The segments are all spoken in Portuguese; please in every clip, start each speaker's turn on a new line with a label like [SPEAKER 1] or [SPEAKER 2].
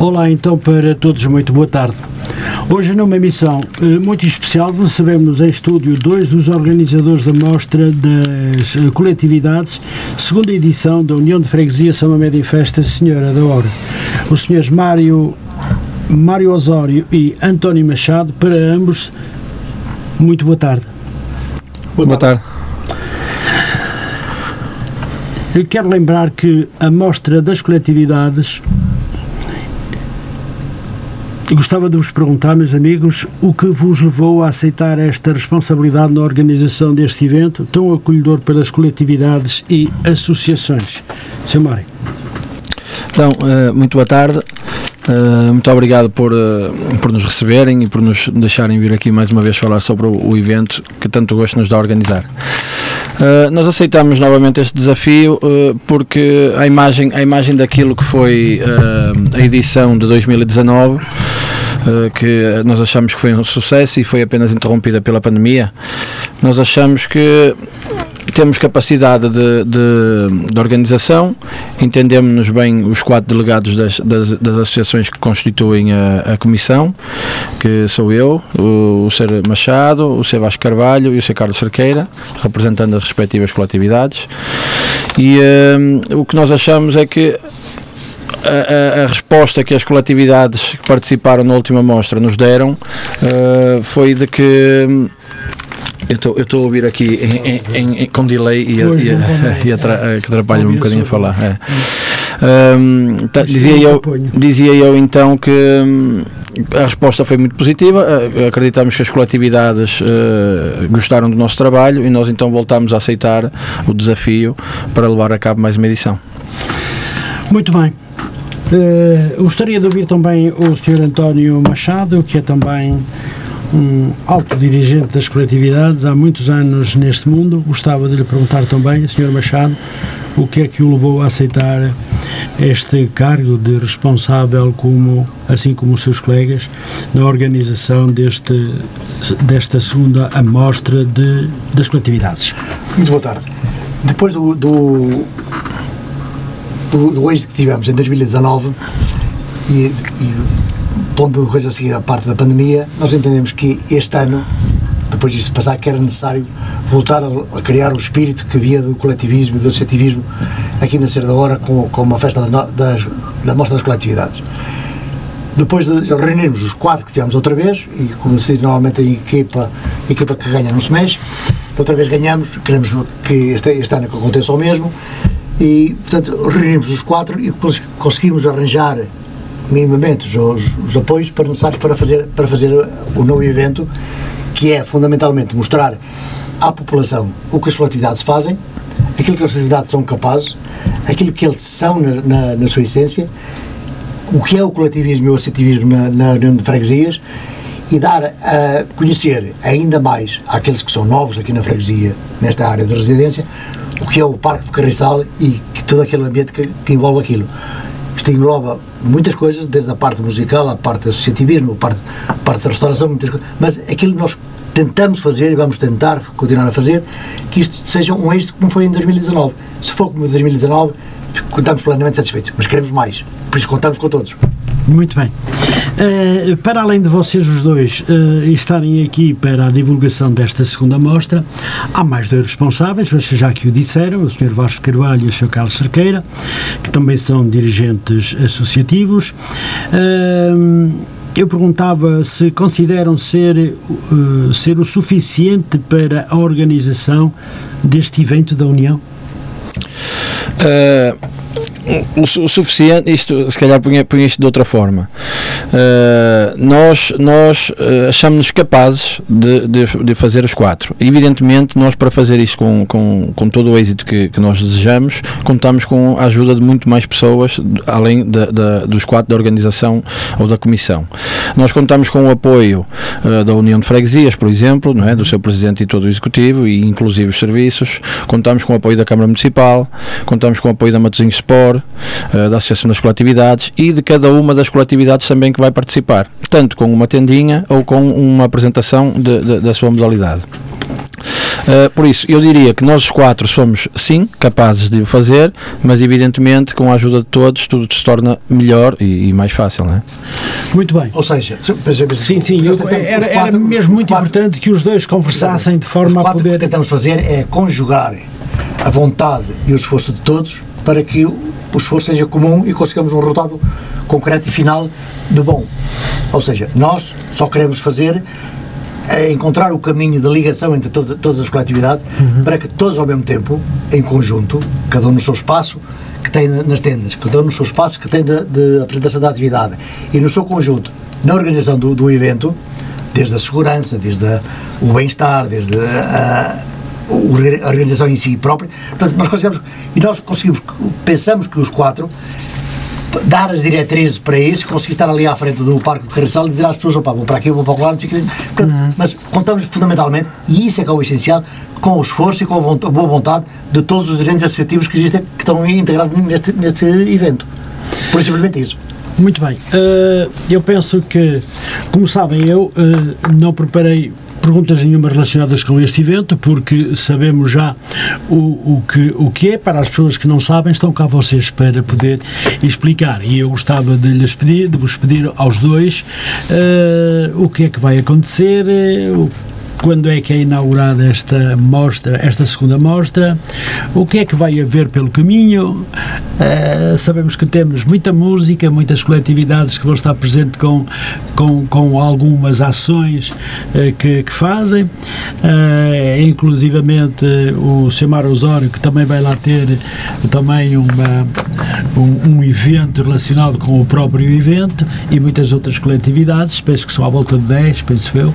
[SPEAKER 1] Olá, então, para todos, muito boa tarde. Hoje, numa emissão eh, muito especial, recebemos em estúdio dois dos organizadores da Mostra das eh, Coletividades, segunda edição da União de Freguesia São Média em Festa Senhora da Hora. Os senhores Mário, Mário Osório e António Machado, para ambos, muito boa tarde.
[SPEAKER 2] Boa tarde.
[SPEAKER 1] Eu quero lembrar que a Mostra das Coletividades Gostava de vos perguntar, meus amigos, o que vos levou a aceitar esta responsabilidade na organização deste evento, tão acolhedor pelas coletividades e associações. Sr. Mário.
[SPEAKER 2] Então, eh, muito boa tarde. Uh, muito obrigado por, uh, por nos receberem e por nos deixarem vir aqui mais uma vez falar sobre o, o evento que tanto gosto nos dá a organizar. Uh, nós aceitamos novamente este desafio porque a imagem, a imagem daquilo que foi a edição de 2019 que nós achamos que foi um sucesso e foi apenas interrompida pela pandemia. Nós achamos que temos capacidade de, de, de organização, entendemos bem os quatro delegados das, das, das associações que constituem a, a, comissão, que sou eu, o, o Ser Machado, o Ser Vasco Carvalho e o Ser Carlos Cerqueira, representando as respectivas coletividades. E um, o que nós achamos é que a, a, a, resposta que as coletividades que participaram na última mostra nos deram uh, foi de que eu estou a ouvir aqui em, em, em, com delay e, pois, e, e, e atra, que atrapalha um bocadinho a falar. É. Tá, dizia, eu, dizia eu então que um, a resposta foi muito positiva, uh, acreditamos que as coletividades uh, gostaram do nosso trabalho e nós então voltamos a aceitar o desafio para levar a cabo mais uma edição.
[SPEAKER 1] Muito bem. Uh, gostaria de ouvir também o Sr. António Machado, que é também um alto dirigente das coletividades há muitos anos neste mundo. Gostava de lhe perguntar também, Sr. Machado, o que é que o levou a aceitar este cargo de responsável, como, assim como os seus colegas, na organização deste, desta segunda amostra de, das coletividades.
[SPEAKER 3] Muito boa tarde. Depois do, do, do, do êxito que tivemos em 2019 e, e pondo coisa a seguir à parte da pandemia, nós entendemos que este ano, depois disso passar, que era necessário voltar a, criar o espírito que havia do coletivismo e do associativismo aqui na Ser da Hora com, com uma festa da, da, da Mostra das Coletividades. Depois de reunirmos os quatro que tivemos outra vez, e como se diz normalmente a equipa, a equipa que ganha não se mexe, outra vez ganhamos, queremos que este, este ano que aconteça o mesmo, e portanto reunimos os quatro e conseguimos arranjar minimamente os, os apoios para necessários para fazer, para fazer o novo evento, que é fundamentalmente mostrar à população o que as coletividades fazem, aquilo que as coletividades são capazes, aquilo que eles são na, na, na sua essência, o que é o coletivismo e o associativismo na, na União de Freguesias e dar a conhecer ainda mais àqueles que são novos aqui na freguesia, nesta área de residência, o que é o Parque de Carriçal e todo aquele ambiente que, que envolve aquilo. Isto engloba muitas coisas, desde a parte musical, a parte do associativismo, a parte, a parte da restauração, muitas coisas, mas aquilo que nós tentamos fazer e vamos tentar continuar a fazer, que isto seja um êxito como foi em 2019. Se for como em 2019, estamos plenamente satisfeitos, mas queremos mais, por isso contamos com todos.
[SPEAKER 1] Muito bem. Uh, para além de vocês os dois uh, estarem aqui para a divulgação desta segunda mostra, há mais dois responsáveis, vocês já que o disseram, o Sr. Vasco Carvalho e o Sr. Carlos Cerqueira, que também são dirigentes associativos. Uh, eu perguntava se consideram ser, ser o suficiente para a organização deste evento da União?
[SPEAKER 2] Uh, o, o, suficiente, isto se calhar punha, isto de outra forma. Uh, nós nós uh, achamos-nos capazes de, de, de, fazer os quatro. Evidentemente, nós para fazer isto com, com, com todo o êxito que, que nós desejamos, contamos com a ajuda de muito mais pessoas, além de, de, dos quatro da organização ou da comissão. Nós contamos com o apoio uh, da União de Freguesias, por exemplo, não é? do seu presidente e todo o executivo, e inclusive os serviços. Contamos com o apoio da Câmara Municipal, contamos com o apoio da Matosinhos Sport, uh, da Associação das Coletividades e de cada uma das coletividades também que vai participar, tanto com uma tendinha ou com uma apresentação de, de, da sua modalidade. Uh, por isso, eu diria que nós os quatro somos, sim, capazes de o fazer, mas evidentemente com a ajuda de todos tudo se torna melhor e, e mais fácil, não é?
[SPEAKER 1] Muito bem.
[SPEAKER 3] Ou seja,
[SPEAKER 1] sim, sim, eu, era, era, mesmo muito quatro, importante que os dois conversassem de forma a poder.
[SPEAKER 3] O que tentamos fazer é conjugar a vontade e o esforço de todos para que o esforço seja comum e consigamos um resultado concreto e final de bom. Ou seja, nós só queremos fazer é encontrar o caminho de ligação entre todo, todas as coletividades uhum. para que todos ao mesmo tempo, em conjunto, cada um no seu espaço que tem nas tendas, cada um no seu espaço que tem de, de apresentação da atividade e no seu conjunto, na organização do, do evento, desde a segurança, desde a, o bem-estar, desde a, a, a, organização em si própria. Portanto, nós conseguimos, e nós conseguimos, pensamos que os quatro dar as diretrizes para isso, conseguir estar ali à frente do Parque de Carreçal e dizer às pessoas, opa, vou para aqui, vou para lá, não sei o que. Uhum. Mas contamos fundamentalmente, e isso é que é o essencial, com o esforço e com a boa vontade de todos os dirigentes associativos que existem, que estão integrados neste, neste evento. Por simplesmente isso.
[SPEAKER 1] Muito bem. Uh, eu penso que, como sabem, eu uh, não preparei perguntas nenhuma relacionadas com este evento, porque sabemos já o, o, que, o que é. Para as pessoas que não sabem, estão cá vocês para poder explicar. E eu gostava de lhes pedir, de vos pedir aos dois, uh, o que é que vai acontecer, uh, quando é que é inaugurada esta mostra, esta segunda mostra, o que é que vai haver pelo caminho. Uh, sabemos que temos muita música, muitas coletividades que vão estar presentes com, com, com algumas ações uh, que, que, fazem, uh, inclusivamente o Semar Osório, que também vai lá ter também uma, um, um evento relacionado com o próprio evento e muitas outras coletividades, penso que são à volta de 10, penso eu,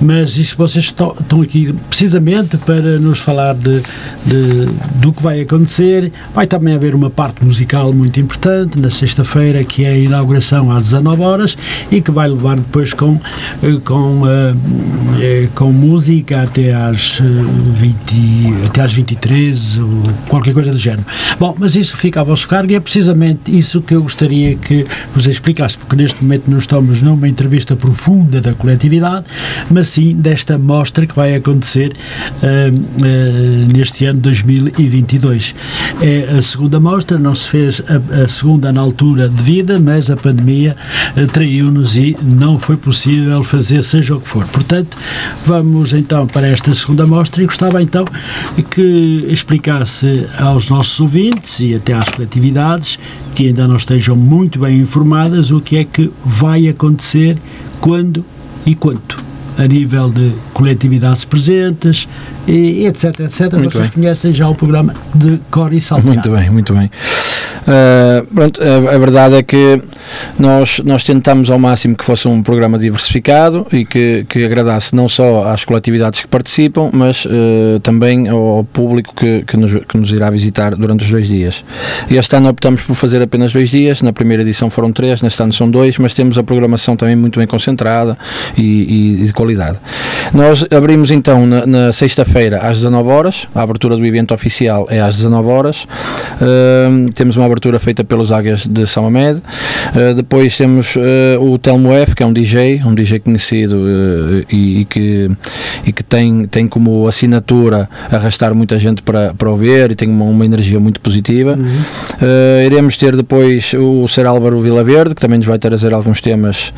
[SPEAKER 1] mas isso vocês estão, aqui precisamente para nos falar de, de, do que vai acontecer. Vai também haver uma parte musical muito importante na sexta-feira, que é a inauguração às 19 horas e que vai levar depois com, eh, com, uh, com música até às, 20, até às 23 ou qualquer coisa do género. Bom, mas isso fica a vosso cargo e é precisamente isso que eu gostaria que vos explicasse, porque neste momento não estamos numa entrevista profunda da coletividade, mas sim desta mostra que vai acontecer uh, neste ano 2022. É a segunda mostra, não se fez a, a segunda na altura devida, mas a pandemia uh, traiu-nos e não foi possível fazer seja o que for. Portanto, vamos então para esta segunda mostra e gostava então que explicasse aos nossos ouvintes e até às coletividades que ainda não estejam muito bem informadas o que é que vai acontecer, quando e quanto a nível de coletividades presentes, e, etc, etc. Muito Vocês bem. conhecem já o programa de Cor e Salto.
[SPEAKER 2] Muito bem, muito bem. Uh, pronto, a, a, verdade é que nós, nós tentamos ao máximo que fosse um programa diversificado e que, que agradasse não só às coletividades que participam, mas uh, também ao, ao, público que, que, nos, que nos irá visitar durante os dois dias. Este ano optamos por fazer apenas dois dias, na primeira edição foram três, neste ano são dois, mas temos a programação também muito bem concentrada e, e de qualidade. Nós abrimos então na, na sexta-feira às 19 horas, a abertura do evento oficial é às 19 horas, uh, temos uma abertura feita pelos Águias de São Amed. Uh, depois temos uh, o Telmo F, que é um DJ, um DJ conhecido uh, e, e, que, e que tem, tem como assinatura arrastar muita gente para, para ouvir e tem uma, uma energia muito positiva. Uhum. iremos ter depois o Ser Álvaro Vila Verde, que também nos vai trazer alguns temas,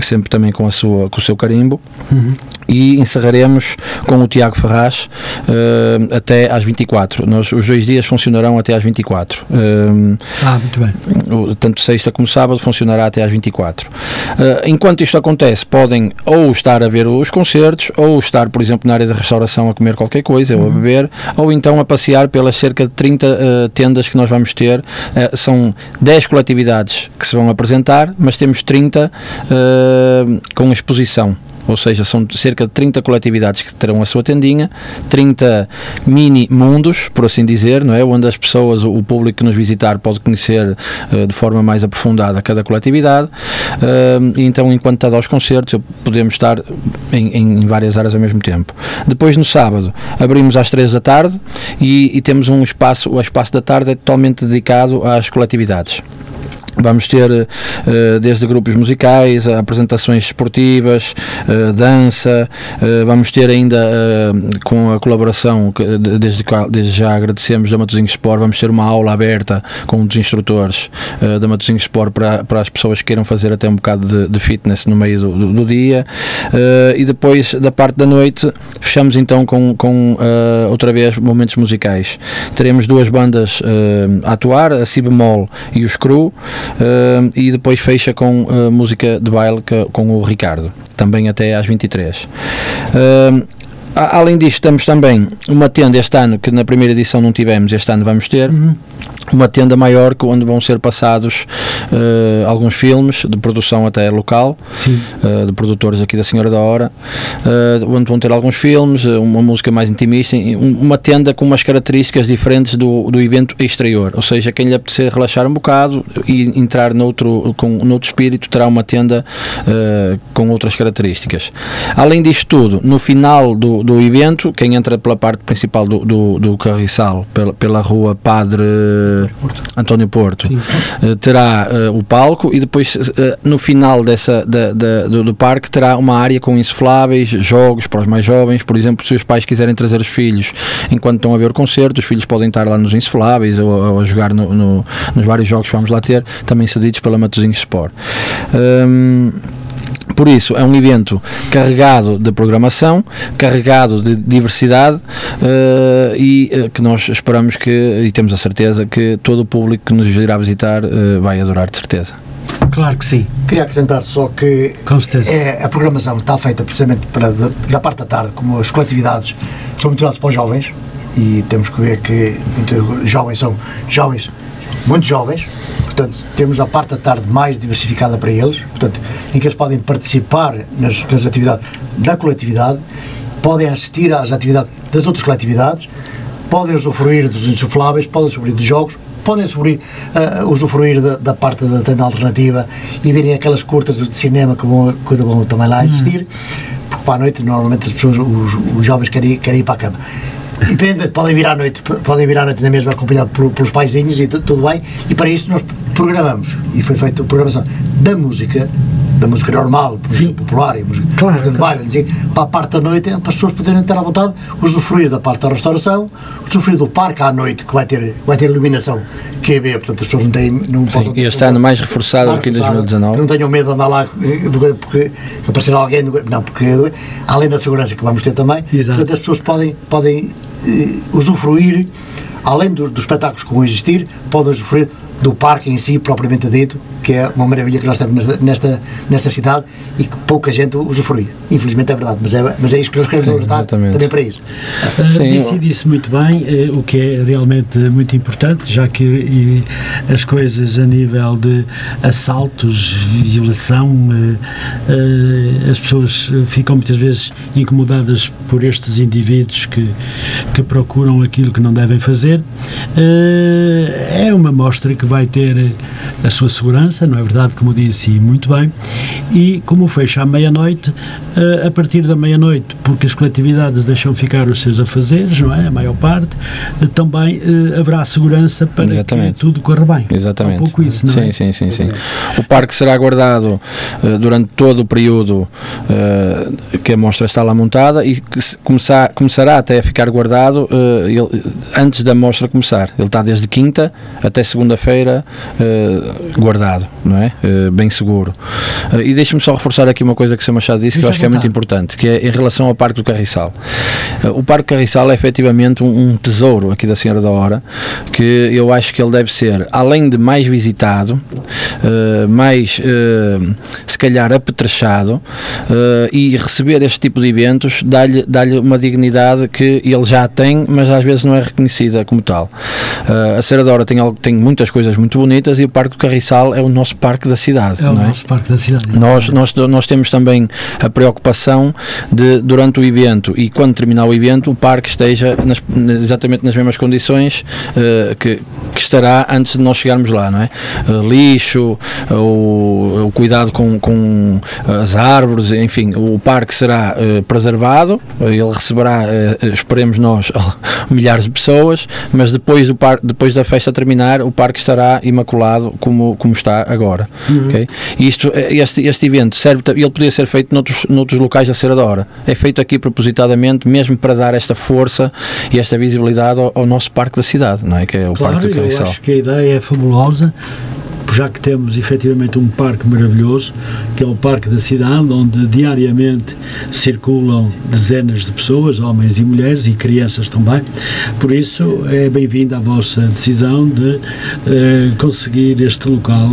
[SPEAKER 2] sempre também com, a sua, com o seu carimbo. Uhum. E encerraremos com o Tiago Ferraz até às 24. Nós, os dois dias funcionarão até às 24.
[SPEAKER 1] Um, ah, muito bem.
[SPEAKER 2] Tanto sexta como sábado funcionará até às 24. Uh, enquanto isto acontece, podem ou estar a ver os concertos, ou estar, por exemplo, na área da restauração a comer qualquer coisa, uhum. ou a uhum. beber, ou então a passear pelas cerca de 30 uh, tendas que nós vamos ter. Uh, são 10 coletividades que se vão apresentar, mas temos 30 com exposição ou seja, são cerca de 30 coletividades que terão a sua tendinha, 30 mini mundos, por assim dizer, não é? onde as pessoas, o público que nos visitar pode conhecer uh, de forma mais aprofundada cada coletividade, uh, então enquanto está aos concertos podemos estar em, em, várias áreas ao mesmo tempo. Depois no sábado abrimos às 3 da tarde e, e temos um espaço, o espaço da tarde é totalmente dedicado às coletividades. Vamos ter uh, desde grupos musicais, apresentações esportivas, uh, dança, uh, vamos ter ainda com a colaboração, desde, já agradecemos da Matosinhos Sport, vamos ter uma aula aberta com um dos instrutores da Matosinhos Sport para, para as pessoas que queiram fazer até um bocado de, de fitness no meio do, do, dia e depois da parte da noite fechamos então com, com outra vez momentos musicais. Teremos duas bandas a atuar, a Si Bemol e o Screw uh, e depois fecha com uh, música de baile com o Ricardo, também até às 23. Uh, além disto, temos também uma tenda este ano, que na primeira edição não tivemos, este ano vamos ter. Uhum uma tenda maior onde vão ser passados uh, alguns filmes de produção até local, uh, de produtores aqui da Senhora da Hora, uh, onde vão ter alguns filmes, uma música mais intimista, uma tenda com umas características diferentes do, do evento exterior, ou seja, quem lhe apetecer relaxar um bocado e entrar noutro, com, noutro espírito terá uma tenda com outras características. Além disto tudo, no final do, do evento, quem entra pela parte principal do, do, do carriçal, pela, pela rua Padre Porto. António Porto, uh, terá uh, o palco e depois uh, no final dessa, da, da, do, do, parque terá uma área com insufláveis, jogos para os mais jovens, por exemplo, se os pais quiserem trazer os filhos enquanto estão a ver o concerto, os filhos podem estar lá nos insufláveis ou, ou a jogar no, no, nos vários jogos que vamos lá ter, também cedidos pela Matosinhos Sport. Um, por isso, é um evento carregado de programação, carregado de diversidade uh, e uh, que nós esperamos que, e temos a certeza, que todo o público que nos irá visitar uh, vai adorar, de certeza.
[SPEAKER 1] Claro que sim.
[SPEAKER 3] Queria acrescentar só que é, a programação está feita precisamente para, da, da parte da tarde, como as coletividades são muito para os jovens e temos que ver que muitos jovens são jovens, muito jovens, Portanto, temos a parte da tarde mais diversificada para eles, portanto, em que eles podem participar nas, nas atividades da coletividade, podem assistir às atividades das outras coletividades, podem usufruir dos insufláveis, podem usufruir dos jogos, podem usufruir, uh, usufruir da, da, parte da tenda alternativa e verem aquelas curtas de cinema que vão, que vão também lá existir, uhum. porque para a noite normalmente as pessoas, os, os jovens querem, querem ir para a cama. Depende, podem vir à noite, podem vir à noite na mesma acompanhado por, pelos paizinhos e tudo bem, e para isso nós programamos, e foi feita a programação da música, da música normal, música popular e música, claro, música de baile, para a parte da noite, para as pessoas poderem ter à vontade, usufruir da parte da restauração, usufruir do parque à noite, que vai ter, vai ter iluminação QB, portanto as pessoas não têm. Não
[SPEAKER 2] Sim, e este ano mais reforçado do que em 2019.
[SPEAKER 3] Não tenham medo de andar lá eh, porque aparecer alguém, não, porque além da segurança que vamos ter também, Exato. portanto as pessoas podem, podem uh, usufruir, além do, dos espetáculos que vão existir, podem usufruir do parque em si, propriamente dito, que é uma maravilha que nós temos nesta, nesta, cidade e que pouca gente usufrui. Infelizmente é verdade, mas é, mas é isso que nós queremos alertar também para isso.
[SPEAKER 1] Uh, disse, disse muito bem, uh, o que é realmente muito importante, já que e, as coisas a nível de assaltos, violação, uh, as pessoas ficam muitas vezes incomodadas por estes indivíduos que, que procuram aquilo que não devem fazer. é uma mostra que vai ter a sua segurança, não é verdade, como disse, muito bem, e como fecha à meia-noite, eh, a partir da meia-noite, porque as coletividades deixam ficar os seus afazeres, não é, a maior parte, eh, também eh, haverá segurança para Exatamente. que tudo corra bem.
[SPEAKER 2] Exatamente.
[SPEAKER 1] Um pouco isso, não
[SPEAKER 2] sim,
[SPEAKER 1] é?
[SPEAKER 2] Sim, sim, sim. O parque será guardado durante todo o período que a mostra está lá montada e que começar, começará até a ficar guardado antes da mostra começar. Ele está desde quinta até segunda-feira guardado, não é? Uh, bem seguro. Uh, e deixe-me só reforçar aqui uma coisa que o Sr. Machado disse que eu acho que é muito importante, que é em relação ao Parque do Carriçal. Uh, o Parque Carriçal é efetivamente um, um, tesouro aqui da Senhora da Hora, que eu acho que ele deve ser, além de mais visitado, mais, se calhar, apetrechado, e receber este tipo de eventos dá-lhe dá uma dignidade que ele já tem, mas às vezes não é reconhecida como tal. a Senhora da Hora tem, tem muitas coisas muito bonitas e o Parque do Carriçal é o nosso parque da cidade.
[SPEAKER 1] É o
[SPEAKER 2] é?
[SPEAKER 1] nosso parque da cidade.
[SPEAKER 2] Nós, nós, nós temos também a preocupação de, durante o evento e quando terminar o evento, o parque esteja nas, exatamente nas mesmas condições uh, que, que estará antes de nós chegarmos lá, não é? Uh, lixo, uh, o, o, cuidado com, com as árvores, enfim, o parque será preservado, ele receberá, esperemos nós, milhares de pessoas, mas depois, do par, depois da festa terminar, o parque estará imaculado como, como está agora. Uhum. Okay? Isto, este, este evento serve, ele podia ser feito noutros, noutros locais da Serra da Hora. É feito aqui propositadamente, mesmo para dar esta força e esta visibilidade ao, ao nosso parque da cidade, não é? Que é o
[SPEAKER 1] claro,
[SPEAKER 2] Parque do
[SPEAKER 1] Eu acho que a ideia é fabulosa já que temos efetivamente um parque maravilhoso, que é o Parque da Cidade, onde diariamente circulam dezenas de pessoas, homens e mulheres e crianças também. Por isso é bem-vinda a vossa decisão de eh, conseguir este local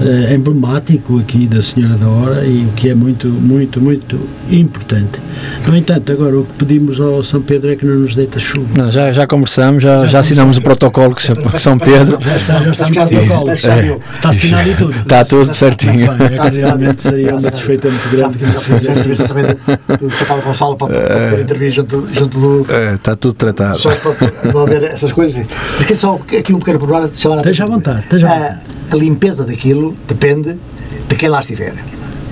[SPEAKER 1] eh, emblemático aqui da Senhora da Hora e o que é muito, muito, muito importante. No entanto, agora o que pedimos ao São Pedro é que não nos deita chuva.
[SPEAKER 2] Não, já, já conversamos, já, já, já assinamos o protocolo que São Pedro.
[SPEAKER 1] Já está, já está no protocolo. É. Está assinado e tudo.
[SPEAKER 2] Está tudo certinho.
[SPEAKER 1] Bem, é realmente seria uma desfeita muito grande.
[SPEAKER 3] Do Paulo Gonçalo para poder intervir junto, junto do.
[SPEAKER 2] É, está tudo tratado.
[SPEAKER 3] Só para não haver essas coisas. Mas só aqui um pequeno problema de chamar
[SPEAKER 1] a Esteja à vontade.
[SPEAKER 3] A limpeza daquilo depende de quem lá estiver.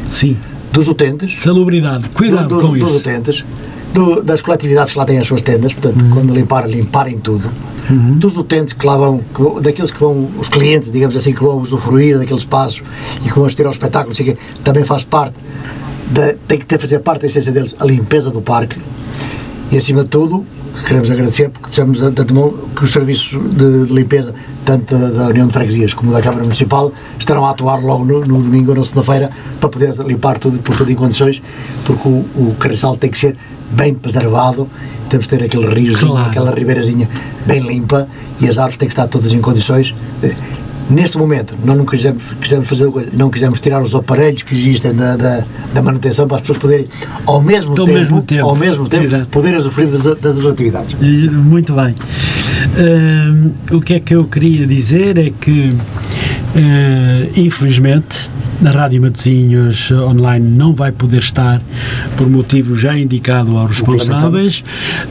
[SPEAKER 1] Sim.
[SPEAKER 3] Dos utentes.
[SPEAKER 1] Salubridade. Cuidado
[SPEAKER 3] do,
[SPEAKER 1] com isso.
[SPEAKER 3] Dos utentes. Do, das coletividades que lá têm as suas tendas, portanto, uhum. quando limpar, limparem tudo uhum. dos utentes que lá vão, que, daqueles que vão, os clientes, digamos assim, que vão usufruir daquele espaço e que vão assistir ao espetáculo, assim, também faz parte, da, tem que ter, fazer parte da essência deles, a limpeza do parque e acima de tudo, queremos agradecer porque temos que os serviços de, de limpeza, tanto da, da, União de Freguesias como da Câmara Municipal, estarão a atuar logo no, no domingo ou na segunda-feira para poder limpar tudo por tudo em condições, porque o, o carriçal tem que ser bem preservado temos de ter aquele riozinho, claro. aquela ribeirazinha bem limpa e as árvores têm que estar todas em condições. Neste momento, nós não quisemos, quisemos fazer não quisemos tirar os aparelhos que existem da, da, da manutenção para as pessoas poderem, ao mesmo, tempo,
[SPEAKER 1] mesmo tempo,
[SPEAKER 3] ao mesmo tempo, Exato. poderem usufruir das, das atividades.
[SPEAKER 1] Muito bem. Uh, o que é que eu queria dizer é que, uh, infelizmente, na Rádio Matosinhos online não vai poder estar por motivo já indicado aos responsáveis.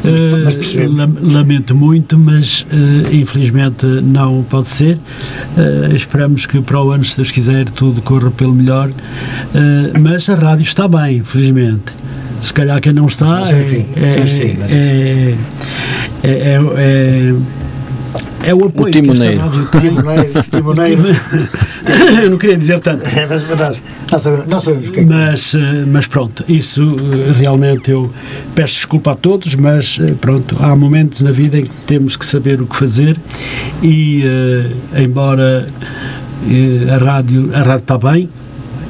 [SPEAKER 1] Uh, lamento muito, mas uh, infelizmente não pode ser. Uh, esperamos que para o ano, se Deus quiser, tudo corra pelo melhor. mas a rádio está bem, felizmente. Se calhar quem não está é, é, é, é é o apoio
[SPEAKER 2] o timoneiro.
[SPEAKER 1] Que timoneiro, timoneiro. Eu não queria dizer tanto.
[SPEAKER 3] É, mas, mas nós, sabemos, sabemos que é.
[SPEAKER 1] Mas, eh, mas pronto, isso eh, realmente eu peço desculpa a todos, mas eh, pronto, há momentos na vida em que temos que saber o que fazer e, embora a rádio, a rádio está bem,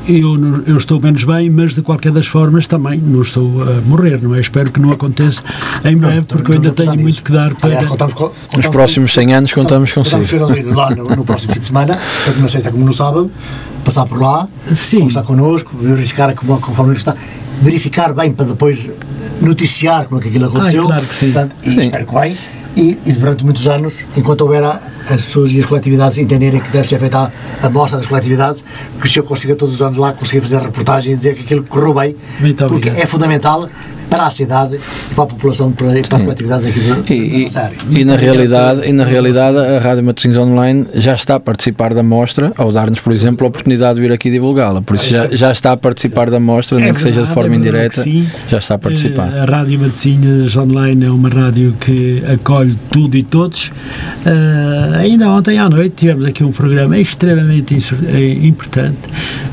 [SPEAKER 1] eu, eu estou menos bem, mas de qualquer das formas também não estou a morrer, não é? Espero que não aconteça em breve, porque eu ainda tenho muito que dar para. Aliás,
[SPEAKER 2] contamos, contamos, Nos próximos 100 anos contamos consigo.
[SPEAKER 3] Contamos lá no, no, próximo fim de semana, tanto na sexta como no sábado, passar por lá,
[SPEAKER 1] Sim.
[SPEAKER 3] conversar connosco, verificar como, conforme está, verificar bem para depois noticiar como é que aquilo aconteceu.
[SPEAKER 1] Ah, claro que sim.
[SPEAKER 3] Portanto, e sim. espero que vai. E, e, durante muitos anos, enquanto houver as pessoas e as coletividades entenderem que deve ser feita a, a mostra das coletividades, que se eu consiga todos os anos lá conseguir fazer a reportagem e dizer que aquilo correu bem,
[SPEAKER 1] Muito
[SPEAKER 3] porque
[SPEAKER 1] obrigado.
[SPEAKER 3] é fundamental para a cidade e para a população, para, para as coletividades aqui da,
[SPEAKER 2] e, nossa área. E, na realidade, e na realidade a Rádio Matosinhos Online já está a participar da mostra, ao dar-nos, por exemplo, a oportunidade de vir aqui divulgá-la. Por isso já, já está a participar da mostra, é nem que seja de forma é indireta, já está a participar.
[SPEAKER 1] A Rádio Matosinhos Online é uma rádio que acolhe tudo e todos. Uh, ainda ontem à noite tivemos aqui um programa extremamente eh, importante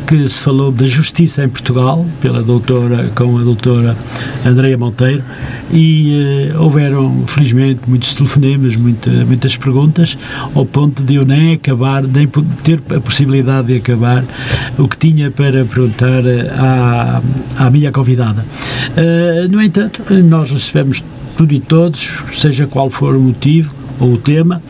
[SPEAKER 1] que se falou da justiça em Portugal, pela doutora, com a doutora Andreia Monteiro, e uh, houveram, felizmente, muitos telefonemas, muita, muitas perguntas, ao ponto de eu nem acabar, nem ter a possibilidade de acabar o que tinha para perguntar à, à minha convidada. Uh, no entanto, nós recebemos tudo e todos, seja qual for o motivo, ou o tema,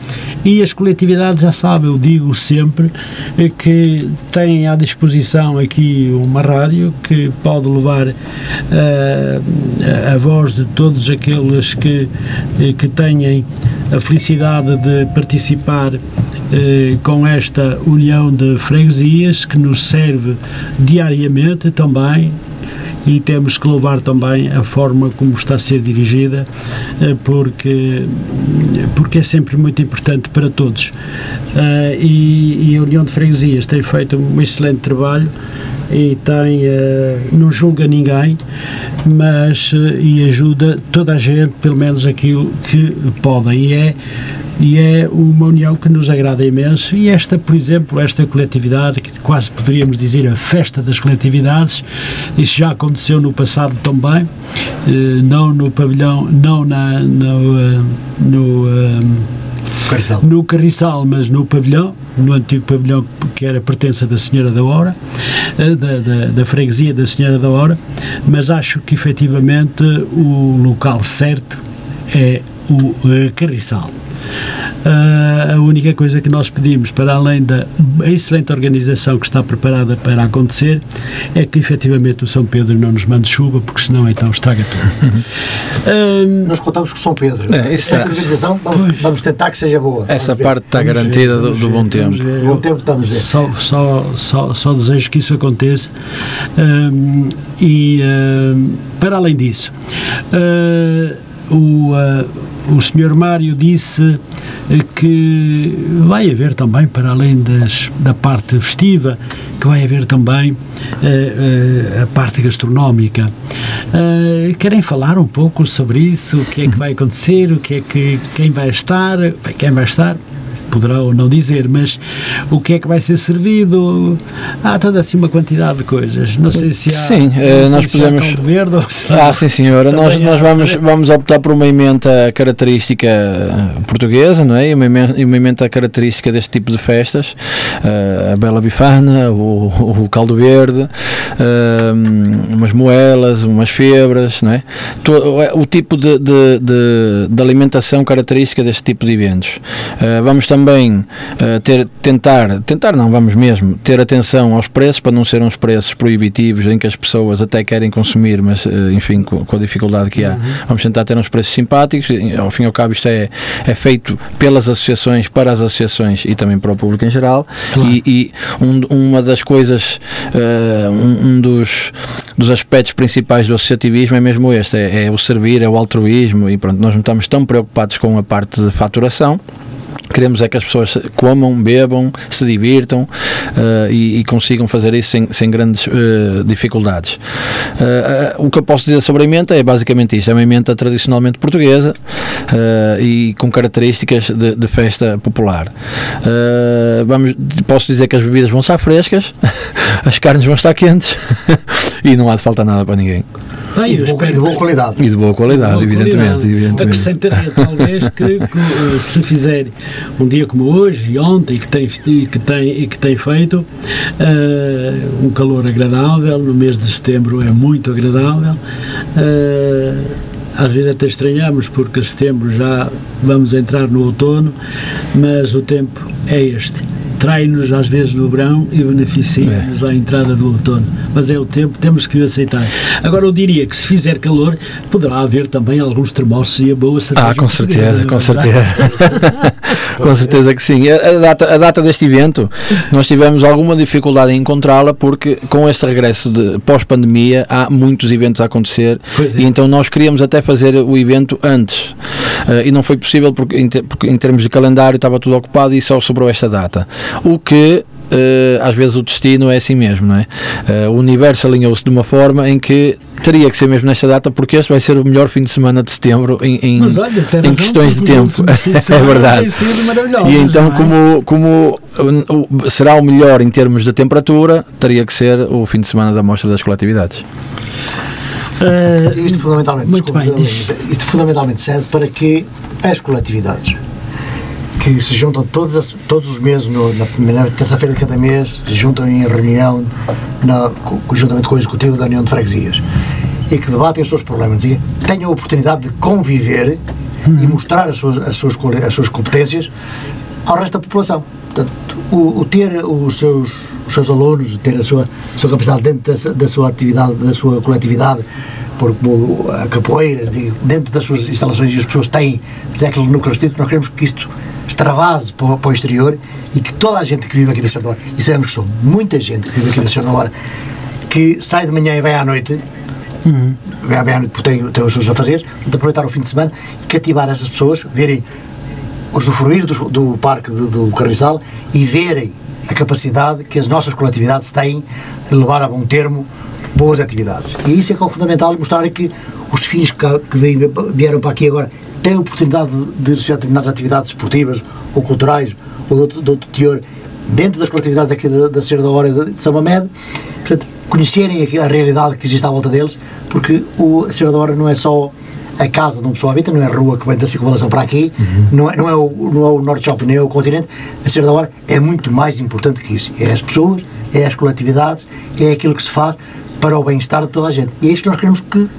[SPEAKER 1] e as coletividades já sabem, eu digo sempre, é que têm à disposição aqui uma rádio que pode levar uh, a voz de todos aqueles que, eh, que têm a felicidade de participar eh, com esta união de freguesias que nos serve diariamente também e temos que louvar também a forma como está a ser dirigida, eh, porque, porque é sempre muito importante para todos. Uh, e, e, a União de Freguesias tem feito um excelente trabalho e tem, uh, não julga ninguém, mas e ajuda toda a gente, pelo menos aquilo que podem. E é e é uma união que nos agrada imenso. E esta, por exemplo, esta coletividade, que quase poderíamos dizer a festa das coletividades, isso já aconteceu no passado também, eh, não no pavilhão, não na, no, eh, no, eh,
[SPEAKER 3] Carriçal.
[SPEAKER 1] no Carriçal, mas no pavilhão, no antigo pavilhão que era pertença da Senhora da Hora, da, da, da, freguesia da Senhora da Hora, mas acho que efetivamente o local certo é o Carriçal. Uh, a única coisa que nós pedimos, para além da excelente organização que está preparada para acontecer, é que efetivamente o São Pedro não nos mande chuva, porque senão então estraga tudo.
[SPEAKER 3] uh, nós contamos com o São Pedro. É, Esta organização, vamos, vamos, tentar que seja boa.
[SPEAKER 2] Essa parte está vamos garantida ver, do, do, bom tempo.
[SPEAKER 3] Ver, bom tempo estamos ver.
[SPEAKER 1] Só, só, só, só desejo que isso aconteça. Um, e para além disso, uh, o o Sr. Mário disse eh, que vai haver também, para além das, da parte festiva, que vai haver também uh, uh, a parte gastronómica. Uh, querem falar um pouco sobre isso? O que é que vai acontecer? O que é que quem vai estar? Quem vai estar? Poderá ou não dizer, mas o que é que vai ser servido? Há toda assim uma quantidade de coisas. Não sei se há.
[SPEAKER 2] Sim, uh, nós podemos.
[SPEAKER 1] Verde ou se
[SPEAKER 2] ah, sim, senhora. Nós, nós vamos, vamos optar por uma emenda característica portuguesa, não é? E uma emenda, característica deste tipo de festas. Uh, a Bela Bifana, o, o caldo verde, uh, umas moelas, umas febras, não é? o tipo de, de, de, de, alimentação característica deste tipo de eventos. vamos também também uh, ter, tentar, tentar não, vamos mesmo, ter atenção aos preços para não serem uns preços proibitivos em que as pessoas até querem consumir, mas uh, enfim, com, com, a dificuldade que há, uhum. vamos tentar ter uns preços simpáticos. Ao fim e ao cabo, isto é, é feito pelas associações, para as associações e também para o público em geral. Claro. E, e um, uma das coisas, uh, um, um, dos, dos aspectos principais do associativismo é mesmo este: é, é o servir, é o altruísmo. E pronto, nós não estamos tão preocupados com a parte de faturação. Queremos é que as pessoas comam, bebam, se divirtam uh, e, e, consigam fazer isso sem, sem grandes uh, dificuldades. Uh, o que eu posso dizer sobre a menta é basicamente isto: é uma menta tradicionalmente portuguesa e com características de, de festa popular. vamos, posso dizer que as bebidas vão estar frescas, as carnes vão estar quentes e não há de faltar nada para ninguém.
[SPEAKER 3] Bem, e, de boa, e, de boa, qualidade.
[SPEAKER 2] E de boa qualidade, de boa evidentemente, qualidade. evidentemente.
[SPEAKER 1] Acrescentaria talvez que, que, se fizer um dia como hoje ontem, que tem, que tem, que tem feito, uh, um calor agradável, no mês de setembro é muito agradável. Uh, às vezes até estranhamos porque setembro já vamos entrar no outono, mas o tempo é este trai-nos às vezes no verão e beneficia-nos é. à entrada do outono. Mas é o tempo, temos que o aceitar. Agora, eu diria que se fizer calor, poderá haver também alguns termossos e a boa cerveja.
[SPEAKER 2] Ah, com certeza, com certeza. com certeza que sim. A, data, a data deste evento, nós tivemos alguma dificuldade em encontrá-la porque com este regresso de pós-pandemia há muitos eventos a acontecer é. e então nós queríamos até fazer o evento antes uh, e não foi possível porque em, porque em termos de calendário estava tudo ocupado e só sobrou esta data. O que Uh, às vezes o destino é assim mesmo, não é? Uh, o universo alinhou-se de uma forma em que teria que ser mesmo nesta data, porque este vai ser o melhor fim de semana de setembro em, em, olha, em questões de tempo. De é verdade. E então, é? como, como será o melhor em termos de temperatura, teria que ser o fim de semana da mostra das coletividades.
[SPEAKER 3] Uh, isto fundamentalmente, muito desculpa, bem, isto fundamentalmente serve para que as coletividades que se juntam todos, as, todos os meses, no, na primeira terça-feira de cada mês, se juntam em reunião na, juntamente com o Executivo da União de Freguesias e que debatem os seus problemas e tenham a oportunidade de conviver uhum. e mostrar as suas, as, suas, as suas competências ao resto da população. Portanto, o, o, ter os seus, os seus alunos, ter a sua, a sua capacidade dentro da, da sua atividade, da sua coletividade, porque a capoeira, dentro das suas instalações, e as pessoas têm aquele núcleo restrito, nós queremos que isto extravase para, para o exterior e que toda a gente que vive aqui na Sardora, e sabemos que são muita gente que vive aqui na Sardora, que sai de manhã e vai à noite, uhum. bem à noite porque tem, tem os seus afazeres, de aproveitar o fim de semana e cativar essas pessoas, verem usufruir do, do parque do, do Carrizal e verem a capacidade que as nossas coletividades têm de levar a bom termo boas atividades. E isso é que é o fundamental, mostrar que os filhos que, que vieram para aqui agora têm a oportunidade de, de associar determinadas atividades esportivas ou culturais ou de outro, de teor dentro das coletividades aqui da, da Serra da Hora de, de São Mamed, portanto, conhecerem a realidade que existe à volta deles, porque o, a Serra da Hora não é só a casa onde uma pessoa habita, não é a rua que vem da circunvalação para aqui, uhum. não, é, não, é o, não é o Norte Shopping, nem é o continente, a Serra da Hora é muito mais importante que isso. É as pessoas, é as coletividades, é aquilo que se faz para o bem-estar de toda a gente. E é isto que nós queremos que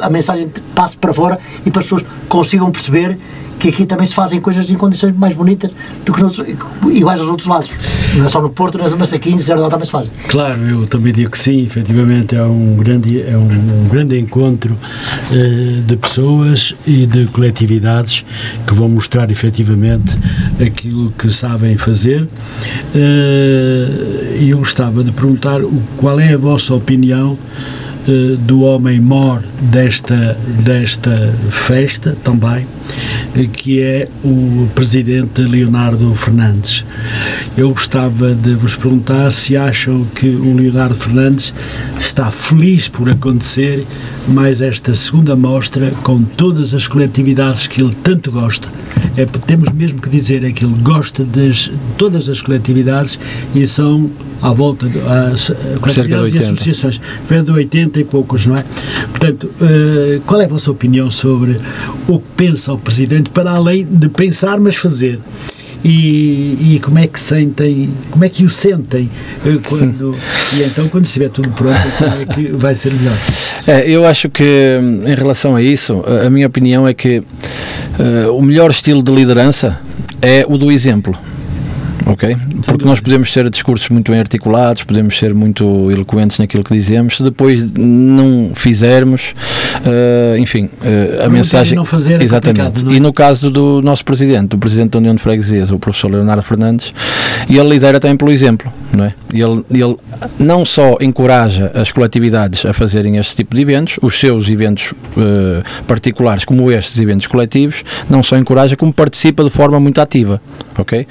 [SPEAKER 3] a mensagem passe para fora e para as pessoas consigam perceber que aqui também se fazem coisas em condições mais bonitas do que noutros, iguais aos outros lados. Não é só no Porto, não é só Massaquinhos, Zero também se fazem.
[SPEAKER 1] Claro, eu também digo que sim, efetivamente é um grande, é um, um grande encontro uh, de pessoas e de coletividades que vão mostrar efetivamente aquilo que sabem fazer. Uh, e eu gostava de perguntar qual é a vossa opinião eh, do homem mor desta, desta festa também, eh, que é o presidente Leonardo Fernandes. Eu gostava de vos perguntar se acham que o Leonardo Fernandes está feliz por acontecer mais esta segunda mostra com todas as coletividades que ele tanto gosta. É, temos mesmo que dizer é que ele gosta de todas as coletividades e são à volta de as, coletividades e associações, de 80 e poucos, não é? Portanto, uh, qual é a vossa opinião sobre o que pensa o Presidente, para além de pensar, mas fazer? E, e, como é que sentem, como é que o sentem uh, quando Sim. e então quando estiver tudo pronto, como é que vai ser melhor?
[SPEAKER 2] É, eu acho que em relação a isso, a minha opinião é que uh, o melhor estilo de liderança é o do exemplo ok? Porque nós podemos ter discursos muito bem articulados, podemos ser muito eloquentes naquilo que dizemos, se depois não fizermos, uh, enfim, uh, a mensagem.
[SPEAKER 1] Não fazer
[SPEAKER 2] é Exatamente. É? E no caso do nosso presidente, do presidente da União de Freguesias, o professor Leonardo Fernandes, ele lidera também pelo exemplo, não é? Ele, ele não só encoraja as coletividades a fazerem este tipo de eventos, os seus eventos uh, particulares, como estes eventos coletivos, não só encoraja, como participa de forma muito ativa, ok?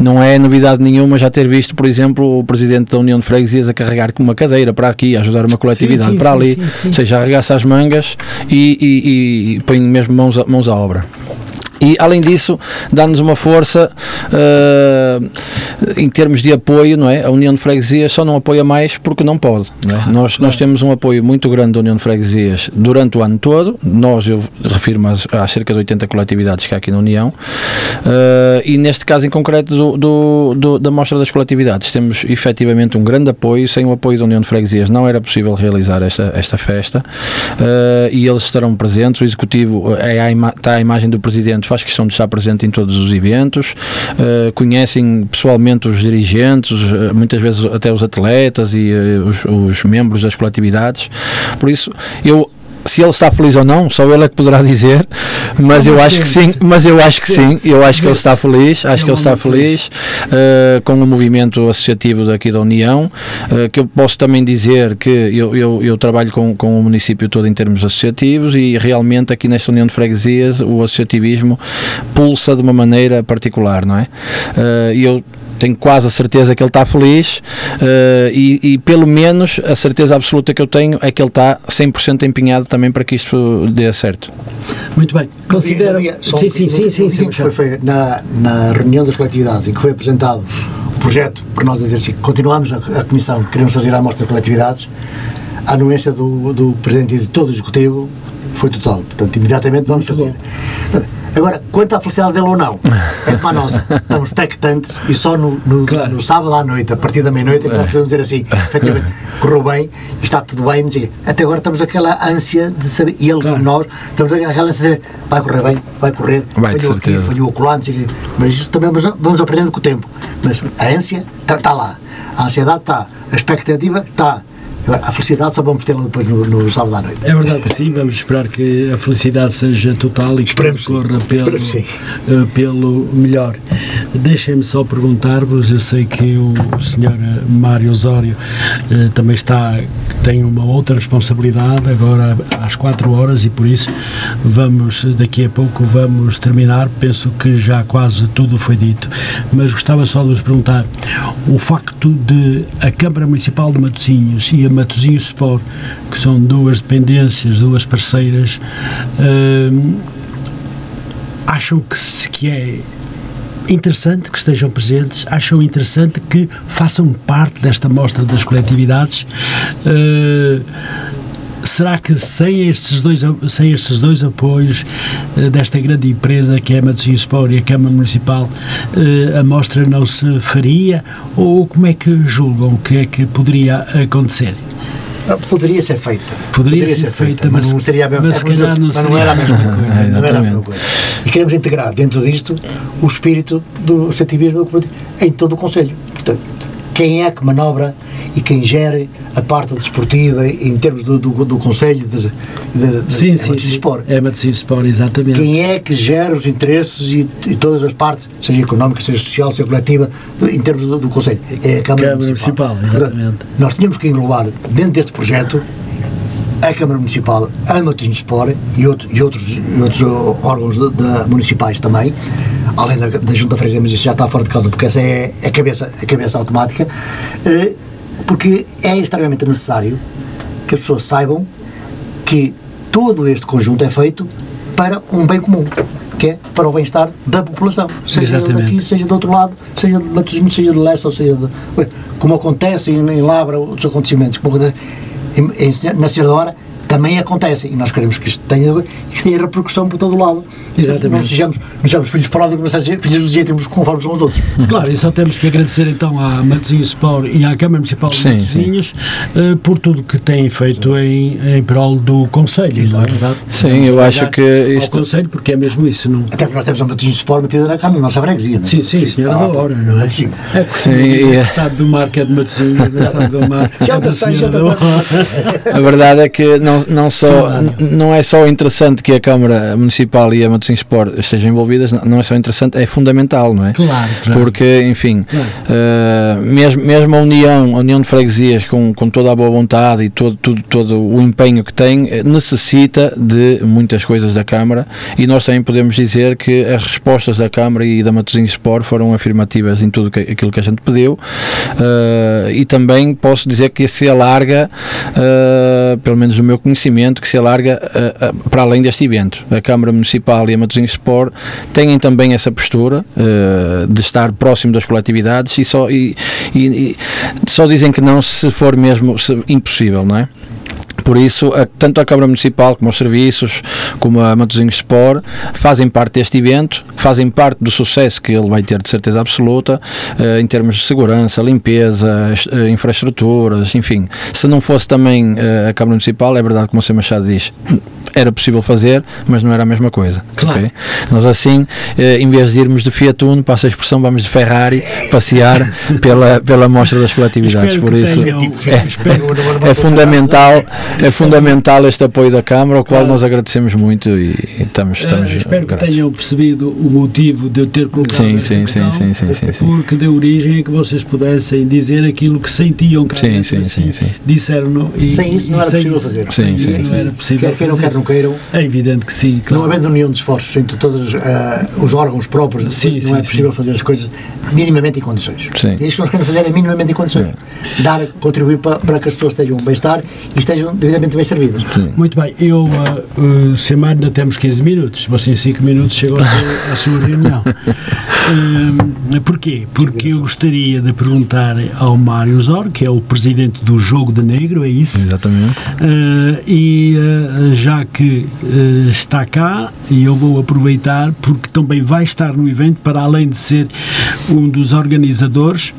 [SPEAKER 2] Não é novidade nenhuma já ter visto, por exemplo, o presidente da União de Freguesias a carregar com uma cadeira para aqui, a ajudar uma coletividade sim, sim, para ali, sim, ou seja, arregaça as mangas e, e, e põe mesmo mãos a, mãos à obra. E, além disso, dá-nos uma força uh, em termos de apoio, não é? A União de Freguesias só não apoia mais porque não pode. Não é? ah, nós, nós temos um apoio muito grande da União de Freguesias durante o ano todo. Nós, eu refiro-me às, às, cerca de 80 coletividades que há aqui na União. Uh, e neste caso em concreto do, do, do, da Mostra das Coletividades, temos efetivamente um grande apoio. Sem o apoio da União de Freguesias não era possível realizar esta, esta festa. Uh, e eles estarão presentes. O Executivo é a, está a imagem do Presidente faz questão de estar presente em todos os eventos, uh, conhecem pessoalmente os dirigentes, uh, muitas vezes até os atletas e uh, os, os membros das coletividades. Por isso, eu se ele está feliz ou não, só ele é que poderá dizer, mas eu acho que sim, mas eu acho que sim, eu acho que ele está feliz, acho que ele está feliz. uh, com o movimento associativo daqui da União, uh, que eu posso também dizer que eu, eu, eu, trabalho com, com o município todo em termos associativos e realmente aqui nesta União de Freguesias o associativismo pulsa de uma maneira particular, não é? Uh, eu tenho quase a certeza que ele está feliz uh, e, e, pelo menos a certeza absoluta que eu tenho é que ele está 100% empenhado também para que isto dê certo.
[SPEAKER 1] Muito bem. Considera...
[SPEAKER 3] Sim, sim, sim, sim, sim, foi, foi na, na reunião das coletividades em que foi apresentado o projeto, por nós dizer assim, continuamos a, a comissão, queremos fazer a amostra de coletividades, a anuência do, do Presidente e de todo o Executivo foi total. Portanto, imediatamente vamos fazer. Agora, quanto à felicidade dele ou não, é para a nossa. Estamos expectantes e só no, no, claro. no, sábado à noite, a partir da meia-noite, é que nós podemos dizer assim, efetivamente, correu bem, está tudo bem. Até agora estamos aquela ânsia de saber, e ele claro. nós, estamos aquela ânsia de saber, vai correr bem, vai correr, vai, falhou aqui, falhou acolá, não sei Mas isso também vamos, vamos aprendendo com o tempo. Mas a ânsia está, está lá, a ansiedade está, a expectativa está a felicidade só vamos tê-la depois no, no, sábado à noite.
[SPEAKER 1] É verdade que sim, vamos esperar que a felicidade seja total e que
[SPEAKER 3] Esperemos
[SPEAKER 1] corra pelo, uh, pelo melhor. Deixem-me só perguntar-vos, eu sei que o senhor Mário Osório uh, também está tenho uma outra responsabilidade agora às 4 horas e por isso vamos, daqui a pouco vamos terminar. Penso que já quase tudo foi dito, mas gostava só de vos perguntar: o facto de a Câmara Municipal de Matosinhos e a Matosinhos Sport, que são duas dependências, duas parceiras, hum, acham que, que é interessante que estejam presentes, acham interessante que façam parte desta mostra das coletividades. Uh, será que sem estes dois, sem estes dois apoios uh, desta grande empresa que é a Matosinhos Sport e a Câmara Municipal, uh, a mostra não se faria? Ou como é que julgam que é que poderia acontecer?
[SPEAKER 3] Poderia ser feita.
[SPEAKER 1] Poderia, Poderia ser, feita, feita mas, não seria a mesma, mas, é, mas, não, mas não era a mesma coisa. não era a mesma coisa.
[SPEAKER 3] E queremos integrar dentro disto o espírito do associativismo em todo o Conselho. Portanto, quem é que manobra e quem gere a parte desportiva em termos do, do, do Conselho de, de,
[SPEAKER 1] de sim, é sim, sim. Sport. É Matosinhos Sport, exatamente.
[SPEAKER 3] Quem é que gera os interesses e, e, todas as partes, seja económica, seja social, seja coletiva, em termos do, do Conselho? É a Câmara,
[SPEAKER 1] Câmara Municipal. Municipal exatamente.
[SPEAKER 3] Portanto, nós tínhamos que englobar dentro deste projeto a Câmara Municipal, a Matosinhos Sport e, outro, e outros, e outros órgãos de, de, municipais também, além da, da Junta Freira, mas isso já está fora de causa, porque essa é a cabeça, a cabeça automática. Eh, porque é extremamente necessário que as pessoas saibam que todo este conjunto é feito para um bem comum, que é para o bem-estar da população, seja Exatamente. daqui, seja do outro lado, seja de Matosinhos, seja de Lessa, ou seja de, como acontece em, em Labra, outros acontecimentos, como acontece em, da Hora, também acontecem e nós queremos que isto tenha, que tenha repercussão por todo o lado. Exatamente. Não sejamos, não sejamos filhos pródigos, mas filhos legítimos conforme são os outros.
[SPEAKER 1] Claro, e só temos que agradecer então à Matosinhos Sport e à Câmara Municipal de Matosinhos uh, por tudo que têm feito em, em prol do Conselho, não é verdade?
[SPEAKER 2] Sim, eu acho que
[SPEAKER 1] isto... Ao Conselho, porque é mesmo isso, não?
[SPEAKER 3] Até porque nós temos a Matosinhos Sport metida na, na nossa freguesia, não é?
[SPEAKER 1] Sim, sim, sim senhora ah, da hora, não é? Sim. É sim,
[SPEAKER 2] o
[SPEAKER 1] estado do mar que é de Matosinhos, o estado do mar já
[SPEAKER 3] está, já
[SPEAKER 2] está. A verdade é que não, não só não é só interessante que a Câmara Municipal e a Matosinhos Sport estejam envolvidas, não é só interessante, é fundamental, não é?
[SPEAKER 1] Claro, claro.
[SPEAKER 2] Porque, enfim, claro. uh, mesmo, mesmo a União, a União de Freguesias, com, com toda a boa vontade e todo, todo, todo o empenho que tem, eh, necessita de muitas coisas da Câmara e nós também podemos dizer que as respostas da Câmara e da Matosinhos Sport foram afirmativas em tudo que, aquilo que a gente pediu uh, e também posso dizer que se alarga, uh, pelo menos no meu conhecimento, que se alarga uh, uh, para além deste evento. A Câmara Municipal e a Matosinhos Sport têm também essa postura uh, de estar próximo das coletividades e só, e, e, e, só dizem que não se for mesmo se, impossível, não é? Por isso, a, tanto a Câmara Municipal como os serviços, como a Matosinhos Sport, fazem parte deste evento, fazem parte do sucesso que ele vai ter de certeza absoluta, uh, em termos de segurança, limpeza, uh, infraestruturas, enfim. Se não fosse também uh, a Câmara Municipal, é verdade, como o Sr. Machado diz, era possível fazer, mas não era a mesma coisa.
[SPEAKER 1] Claro. Okay?
[SPEAKER 2] Nós assim, em vez de irmos de Fiat Uno, passa a expressão, vamos de Ferrari passear pela, pela mostra das coletividades. Por isso, é, é fundamental é fundamental este apoio da Câmara, ao qual claro. nós agradecemos muito e, estamos, estamos
[SPEAKER 1] uh, Espero gratos. que tenham percebido o motivo de eu ter colocado
[SPEAKER 2] sim, sim, sim, sim, sim, sim, sim,
[SPEAKER 1] porque deu origem a que vocês pudessem dizer aquilo que sentiam que
[SPEAKER 2] sim, sim, sim, sim.
[SPEAKER 3] disseram
[SPEAKER 1] e,
[SPEAKER 3] sem isso não era possível fazer
[SPEAKER 2] sim, sim,
[SPEAKER 1] sim, era possível
[SPEAKER 3] quer queiram, quer não queiram
[SPEAKER 1] é evidente que sim
[SPEAKER 3] claro. não havendo união de esforços entre todos uh, os órgãos próprios sim, não é possível fazer as coisas minimamente em condições
[SPEAKER 2] sim.
[SPEAKER 3] e isso que nós queremos fazer é minimamente em condições dar, contribuir para, para que as pessoas estejam bem-estar e estejam devidamente bem servidas
[SPEAKER 1] Sim. Muito bem, eu, uh, uh, Semana, ainda temos 15 minutos, você em 5 minutos chegou à sua reunião. Uh, porquê? Porque eu gostaria de perguntar ao Mário Zor, que é o presidente do Jogo de Negro, é isso?
[SPEAKER 2] Exatamente.
[SPEAKER 1] Uh, e uh, já que uh, está cá, e eu vou aproveitar, porque também vai estar no evento, para além de ser um dos organizadores,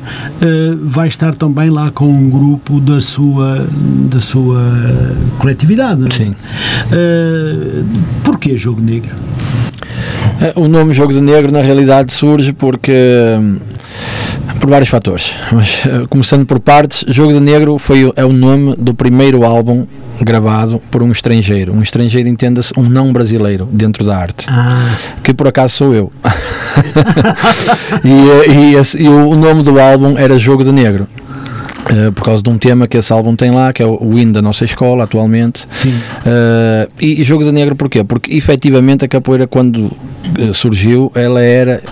[SPEAKER 1] vai estar também lá com um grupo da sua, da sua coletividade.
[SPEAKER 2] É? Sim.
[SPEAKER 1] Uh, porquê Jogo Negro?
[SPEAKER 2] Uh, o nome Jogo de Negro na realidade surge porque hum, por vários fatores, mas uh, começando por partes, Jogo de Negro foi é o nome do primeiro álbum gravado por um estrangeiro. Um estrangeiro entenda-se um não brasileiro dentro da arte,
[SPEAKER 1] ah.
[SPEAKER 2] que por acaso sou eu. e, e, esse, e o nome do álbum era Jogo de Negro. Uh, por causa de um tema que esse álbum tem lá, que é o hino da nossa escola atualmente. Uh, e, e, jogo de negro porquê? Porque efetivamente a capoeira quando uh, surgiu, ela era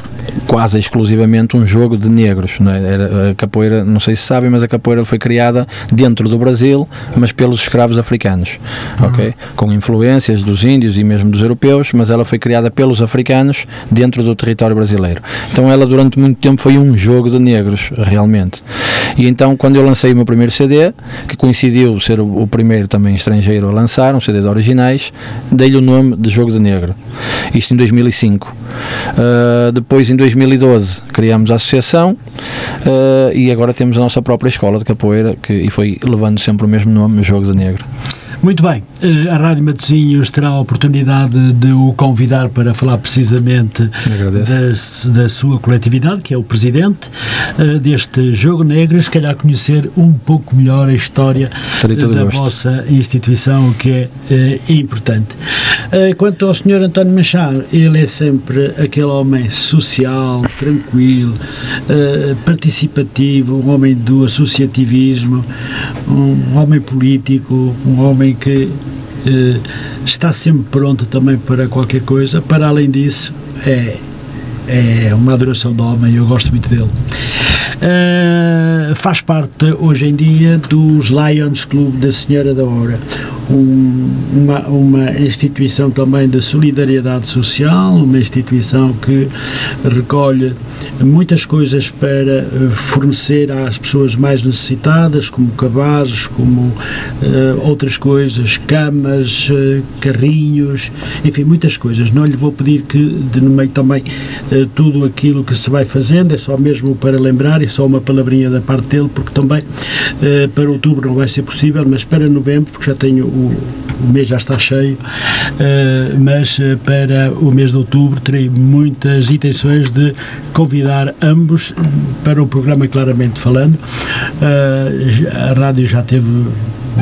[SPEAKER 2] quase exclusivamente um jogo de negros. Não é? Era, a capoeira, não sei se sabem, mas a capoeira foi criada dentro do Brasil, mas pelos escravos africanos, uhum. ok? Com influências dos índios e mesmo dos europeus, mas ela foi criada pelos africanos dentro do território brasileiro. Então ela durante muito tempo foi um jogo de negros, realmente. E então quando eu lancei o meu primeiro CD, que coincidiu ser o, o primeiro também estrangeiro a lançar, um CD de originais, dei-lhe o nome de Jogo de Negro. Isto em 2005. Uh, depois em 2012 criámos a associação uh, e agora temos a nossa própria escola de capoeira que, e foi levando sempre o mesmo nome, Jogos de Negro.
[SPEAKER 1] Muito bem, eh, a Rádio Matosinhos terá a oportunidade de o convidar para falar precisamente da, da, sua coletividade, que é o presidente uh, deste Jogo Negro, se calhar conhecer um pouco melhor a história da gosto. vossa instituição, que é uh, importante. Quanto ao Sr. António Machado, ele é sempre aquele homem social, tranquilo, participativo, um homem do associativismo, um homem político, um homem que eh, está sempre pronto também para qualquer coisa. Para além disso, é, é uma adoração do homem eu gosto muito dele. Uh, faz parte hoje em dia dos Lions Club da Senhora da Hora um, uma, uma instituição também de solidariedade social, uma instituição que recolhe muitas coisas para eh, fornecer às pessoas mais necessitadas, como cabazes, como uh, outras coisas, camas, uh, carrinhos, enfim, muitas coisas. Não lhe vou pedir que denome também uh, tudo aquilo que se vai fazendo, é só mesmo para lembrar e só uma palavrinha da parte dele, porque também para outubro não vai ser possível, mas para novembro, porque já tenho o, o mês já está cheio, uh, mas uh, para o mês de outubro terei muitas intenções de convidar ambos para o programa Claramente Falando. Uh, a rádio já teve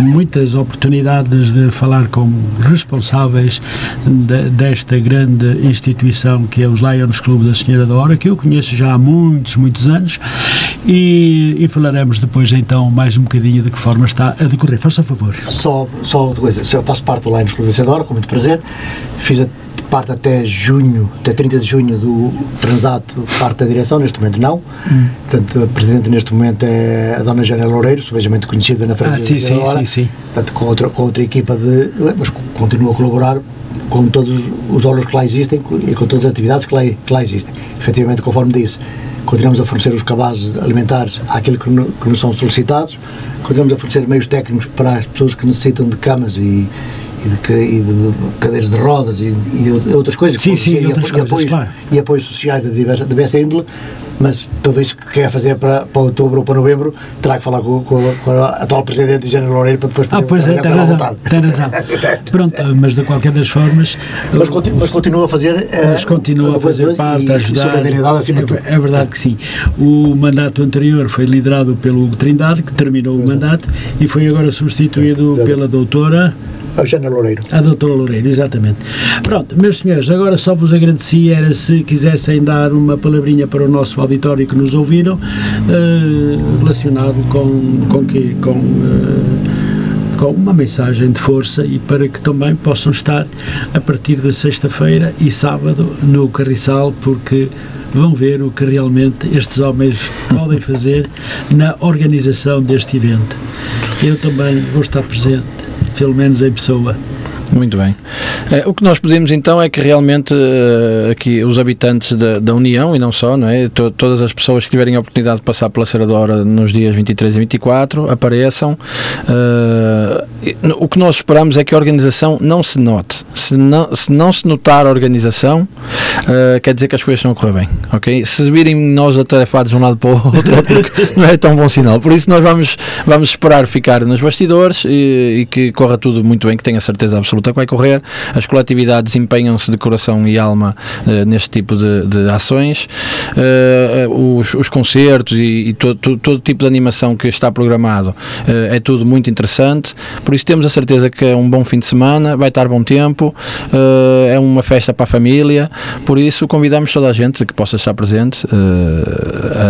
[SPEAKER 1] muitas oportunidades de falar com responsáveis de, desta grande instituição que é os Lions Club da Senhora da Hora, que eu conheço já há muitos, muitos anos, e, e falaremos depois então mais um bocadinho de que forma está a decorrer. Faça favor.
[SPEAKER 3] Só, só outra coisa, eu faço parte do Lions Club da Senhora da Hora, com muito prazer, fiz a parte até junho, até 30 de junho do transato, parte da direção, neste momento não. Hum. Portanto, a presidente neste momento é a dona Jana Loureiro, subejamente conhecida na frente
[SPEAKER 1] ah, sim, sim, sim, sim.
[SPEAKER 3] Portanto, com outra, com outra equipa de. Mas continua a colaborar com todos os órgãos que lá existem e com todas as atividades que lá, que lá existem. Efetivamente, conforme disse, continuamos a fornecer os cabazes alimentares àqueles que, que nos são solicitados, continuamos a fornecer meios técnicos para as pessoas que necessitam de camas e e de, e de cadeiras de rodas e, e outras coisas,
[SPEAKER 1] sim, sim,
[SPEAKER 3] e,
[SPEAKER 1] outras
[SPEAKER 3] coisas,
[SPEAKER 1] apoios, claro.
[SPEAKER 3] e apoios sociais de diversa, diversa índole, mas tudo isso que quer fazer para, para outubro ou para novembro terá que falar com, com, com a atual Presidente Jana Loureiro para depois
[SPEAKER 1] poder ah, pois é, tem razão, tem razão. Pronto, mas de qualquer das formas
[SPEAKER 3] mas, continua, mas continua a fazer
[SPEAKER 1] mas continua a fazer parte, a ajudar. é, é verdade que sim. O mandato anterior foi liderado pelo Hugo Trindade que terminou o mandato e foi agora substituído pela doutora
[SPEAKER 3] a Jana Loureiro.
[SPEAKER 1] A doutora Loureiro, exatamente. Pronto, meus senhores, agora só vos agradecia era se quisessem dar uma palavrinha para o nosso auditório que nos ouviram, uh, relacionado com, com, que, com, uh, com uma mensagem de força e para que também possam estar a partir da sexta-feira e sábado no Carriçal, porque vão ver o que realmente estes homens podem fazer na organização deste evento. Eu também vou estar presente pelo menos em pessoa.
[SPEAKER 2] Muito bem. É, o que nós pedimos então é que realmente uh, aqui os habitantes da, da, União e não só, não é? Todas as pessoas que tiverem a oportunidade de passar pela Ceradora nos dias 23 e 24 apareçam. Uh, o que nós esperamos é que a organização não se note. Se não se, não se notar a organização, uh, quer dizer que as coisas a correr bem, ok? Se virem nós atarefados de um lado para o outro, não é tão bom sinal. Por isso nós vamos, vamos esperar ficar nos bastidores e, e que corra tudo muito bem, que tenha certeza absoluta luta que vai correr. As coletividades empenham-se de coração e alma uh, neste tipo de, de ações. Uh, os, os, concertos e, e todo, todo, todo, tipo de animação que está programado é tudo muito interessante. Por isso temos a certeza que é um bom fim de semana, vai estar bom tempo, é uma festa para a família. Por isso convidamos toda a gente que possa estar presente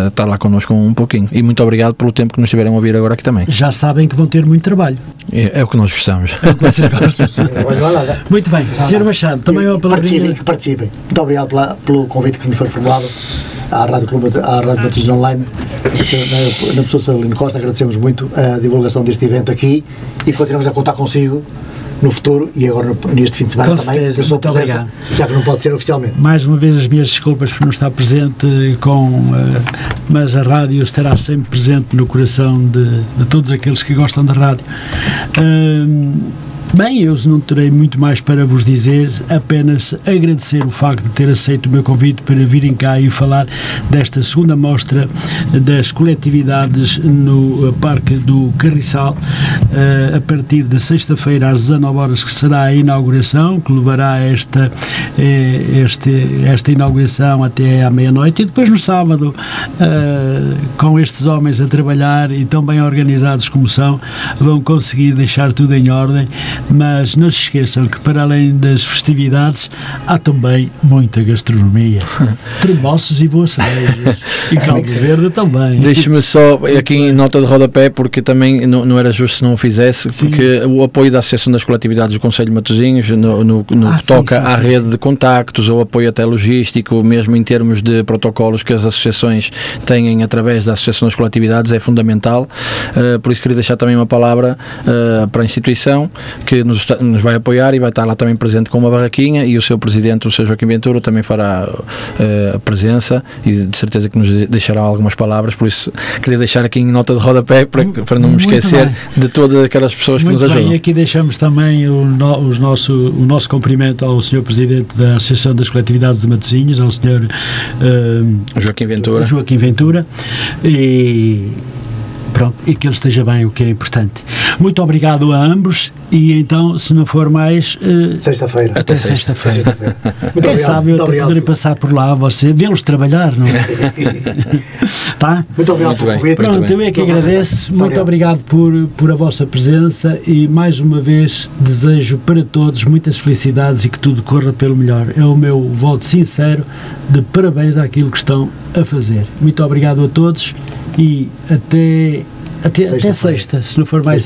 [SPEAKER 2] a estar lá connosco um pouquinho. E muito obrigado pelo tempo que nos estiveram a ouvir agora aqui também.
[SPEAKER 1] Já sabem que vão ter muito trabalho.
[SPEAKER 2] É, é o que nós gostamos.
[SPEAKER 1] É o que vocês gostam. muito bem, Sr. Machado, também uma palavrinha.
[SPEAKER 3] Participem, que participem. Muito obrigado pela, pelo convite que nos foi formulado à Rádio, Clube, à Rádio Batista Online. Na pessoa de Lino Costa, agradecemos muito a divulgação deste evento aqui e continuamos a contar consigo no futuro e agora neste fim de semana
[SPEAKER 1] Com
[SPEAKER 3] também,
[SPEAKER 1] certeza,
[SPEAKER 3] sou presença,
[SPEAKER 1] obrigado.
[SPEAKER 3] já que não pode ser oficialmente.
[SPEAKER 1] Mais uma vez as minhas desculpas por não estar presente com, uh, mas a rádio estará sempre presente no coração de, de todos aqueles que gostam da rádio. Uh, Bem, eu não terei muito mais para vos dizer, apenas agradecer o facto de ter aceito o meu convite para virem cá e falar desta segunda mostra das coletividades no Parque do Carriçal, a partir de sexta-feira às 19 horas, que será a inauguração, que levará esta, este, esta inauguração até à meia-noite, e depois no sábado, com estes homens a trabalhar e tão bem organizados como são, vão conseguir deixar tudo em ordem mas não se esqueçam que para além das festividades há também muita gastronomia, tremoços e boas cervejas. E caldo verde também.
[SPEAKER 2] Deixe-me só aqui em nota de rodapé porque também não, não era justo se não o fizesse, sim. porque o apoio da Associação das Coletividades do Conselho de Matosinhos no, no, no ah, que toca sim, sim, à rede de contactos, ou apoio até logístico, mesmo em termos de protocolos que as associações têm através da Associação das Coletividades é fundamental, uh, por isso queria deixar também uma palavra uh, para a instituição que nos, nos, vai apoiar e vai estar lá também presente com uma barraquinha e o seu presidente, o seu Joaquim Ventura, também fará uh, a presença e de certeza que nos deixará algumas palavras, por isso queria deixar aqui em nota de rodapé para, para não me esquecer de todas aquelas pessoas
[SPEAKER 1] Muito
[SPEAKER 2] que nos ajudam.
[SPEAKER 1] E aqui deixamos também o, no, os nosso, o nosso cumprimento ao Sr. Presidente da Associação das Coletividades de Matosinhos, ao Sr. Uh,
[SPEAKER 2] Joaquim Ventura.
[SPEAKER 1] Joaquim Ventura e pronto, e que ele esteja bem, o que é importante. Muito obrigado a ambos e então, se não for mais. Uh,
[SPEAKER 3] sexta-feira.
[SPEAKER 1] Até sexta-feira.
[SPEAKER 3] Sexta
[SPEAKER 1] Quem obrigado, sabe eu poderei passar por lá, você, vê-los trabalhar, não é? tá?
[SPEAKER 3] Muito obrigado
[SPEAKER 2] muito
[SPEAKER 3] por
[SPEAKER 1] Pronto, eu é que agradeço. Muito, muito obrigado por, por a vossa presença e mais uma vez desejo para todos muitas felicidades e que tudo corra pelo melhor. É o meu voto sincero de parabéns àquilo que estão a fazer. Muito obrigado a todos e até, até, até sexta, se não for mais